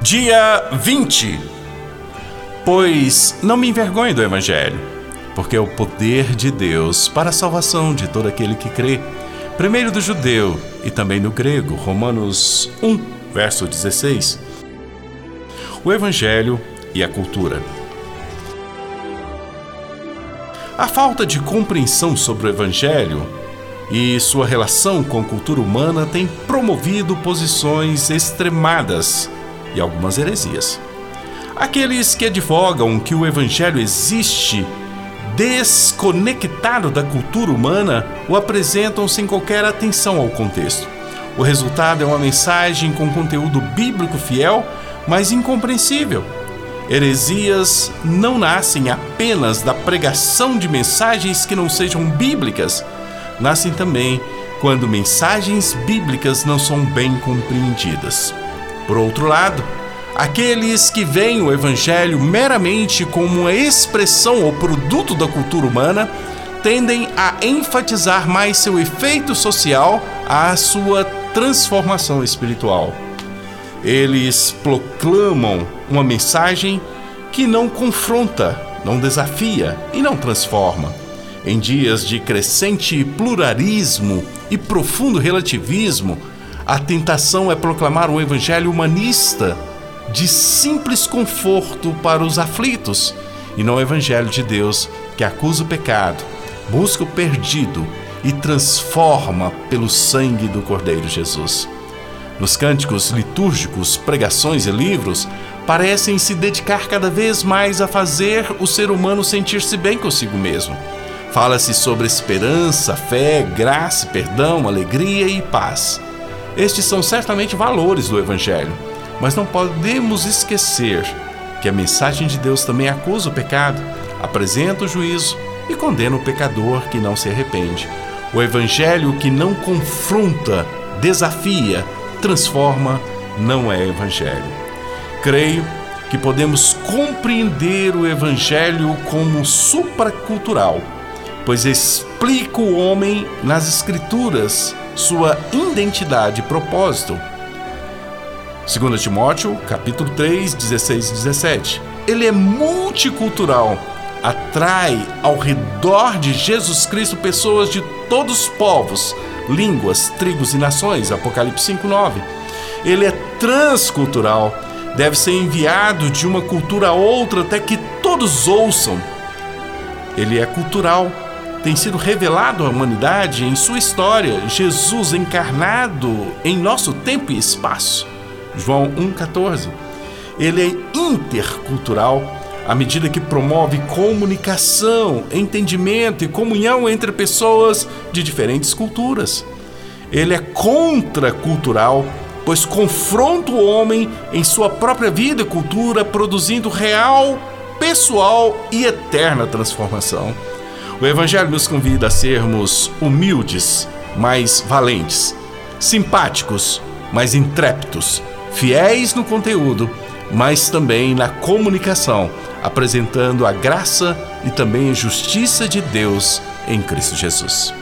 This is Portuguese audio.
Dia 20. Pois não me envergonhe do Evangelho, porque é o poder de Deus para a salvação de todo aquele que crê, primeiro do judeu e também do grego. Romanos 1, verso 16. O Evangelho e a cultura. A falta de compreensão sobre o Evangelho e sua relação com a cultura humana tem promovido posições extremadas e algumas heresias. Aqueles que advogam que o Evangelho existe desconectado da cultura humana o apresentam sem qualquer atenção ao contexto. O resultado é uma mensagem com conteúdo bíblico fiel, mas incompreensível. Heresias não nascem apenas da pregação de mensagens que não sejam bíblicas, nascem também quando mensagens bíblicas não são bem compreendidas. Por outro lado, aqueles que veem o Evangelho meramente como uma expressão ou produto da cultura humana tendem a enfatizar mais seu efeito social à sua transformação espiritual. Eles proclamam uma mensagem que não confronta, não desafia e não transforma. Em dias de crescente pluralismo e profundo relativismo, a tentação é proclamar um evangelho humanista, de simples conforto para os aflitos, e não o evangelho de Deus que acusa o pecado, busca o perdido e transforma pelo sangue do Cordeiro Jesus. Nos cânticos litúrgicos, pregações e livros, parecem se dedicar cada vez mais a fazer o ser humano sentir-se bem consigo mesmo. Fala-se sobre esperança, fé, graça, perdão, alegria e paz. Estes são certamente valores do Evangelho, mas não podemos esquecer que a mensagem de Deus também acusa o pecado, apresenta o juízo e condena o pecador que não se arrepende. O Evangelho que não confronta, desafia, transforma, não é Evangelho. Creio que podemos compreender o Evangelho como supracultural, pois explica o homem nas Escrituras sua identidade e propósito. 2 Timóteo, capítulo 3, 16 e 17. Ele é multicultural, atrai ao redor de Jesus Cristo pessoas de todos os povos, línguas, tribos e nações. Apocalipse 5, 9. Ele é transcultural, deve ser enviado de uma cultura a outra até que todos ouçam. Ele é cultural, tem sido revelado à humanidade em sua história, Jesus encarnado em nosso tempo e espaço. João 1,14. Ele é intercultural à medida que promove comunicação, entendimento e comunhão entre pessoas de diferentes culturas. Ele é contracultural, pois confronta o homem em sua própria vida e cultura, produzindo real, pessoal e eterna transformação. O Evangelho nos convida a sermos humildes, mas valentes, simpáticos, mas intrépidos, fiéis no conteúdo, mas também na comunicação, apresentando a graça e também a justiça de Deus em Cristo Jesus.